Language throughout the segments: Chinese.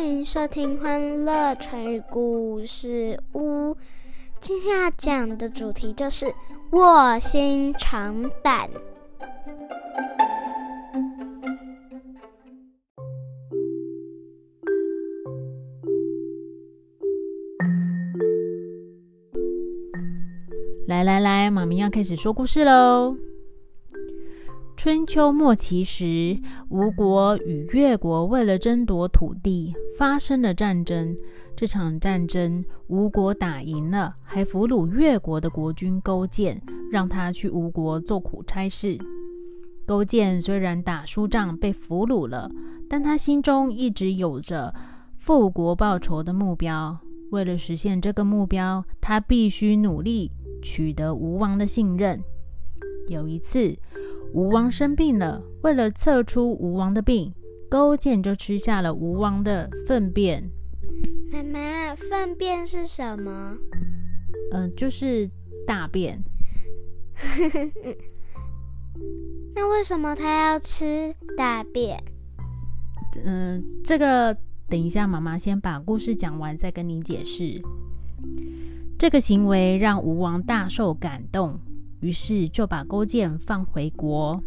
欢迎收听《欢乐成语故事屋》。今天要讲的主题就是卧薪尝胆。来来来，妈咪要开始说故事喽。春秋末期时，吴国与越国为了争夺土地发生了战争。这场战争，吴国打赢了，还俘虏越国的国君勾践，让他去吴国做苦差事。勾践虽然打输仗被俘虏了，但他心中一直有着复国报仇的目标。为了实现这个目标，他必须努力取得吴王的信任。有一次，吴王生病了，为了测出吴王的病，勾践就吃下了吴王的粪便。妈妈，粪便是什么？嗯，就是大便。那为什么他要吃大便？嗯，这个等一下，妈妈先把故事讲完再跟你解释。这个行为让吴王大受感动。于是就把勾践放回国。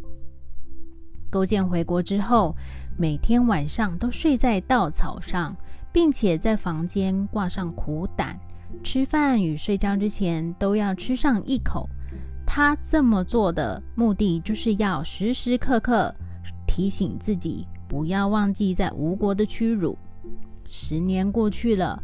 勾践回国之后，每天晚上都睡在稻草上，并且在房间挂上苦胆，吃饭与睡觉之前都要吃上一口。他这么做的目的，就是要时时刻刻提醒自己，不要忘记在吴国的屈辱。十年过去了。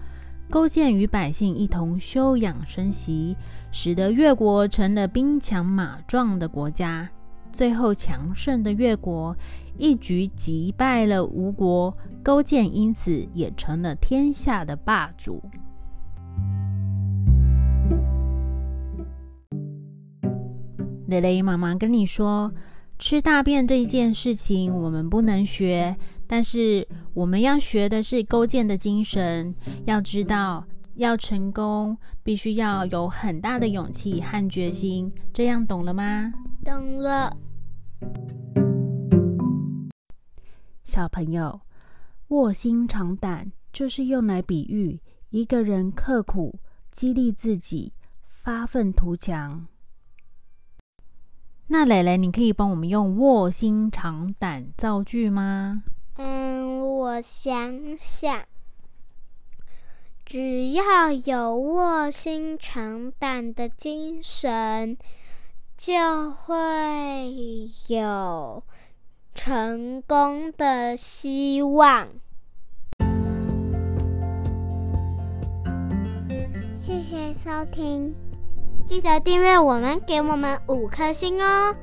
勾践与百姓一同休养生息，使得越国成了兵强马壮的国家。最后，强盛的越国一举击败了吴国，勾践因此也成了天下的霸主。蕾蕾妈妈跟你说。吃大便这一件事情，我们不能学，但是我们要学的是勾践的精神。要知道，要成功，必须要有很大的勇气和决心。这样懂了吗？懂了。小朋友，卧薪尝胆就是用来比喻一个人刻苦，激励自己，发愤图强。那蕾蕾，你可以帮我们用“卧薪尝胆”造句吗？嗯，我想想，只要有卧薪尝胆的精神，就会有成功的希望。谢谢收听。记得订阅我们，给我们五颗星哦。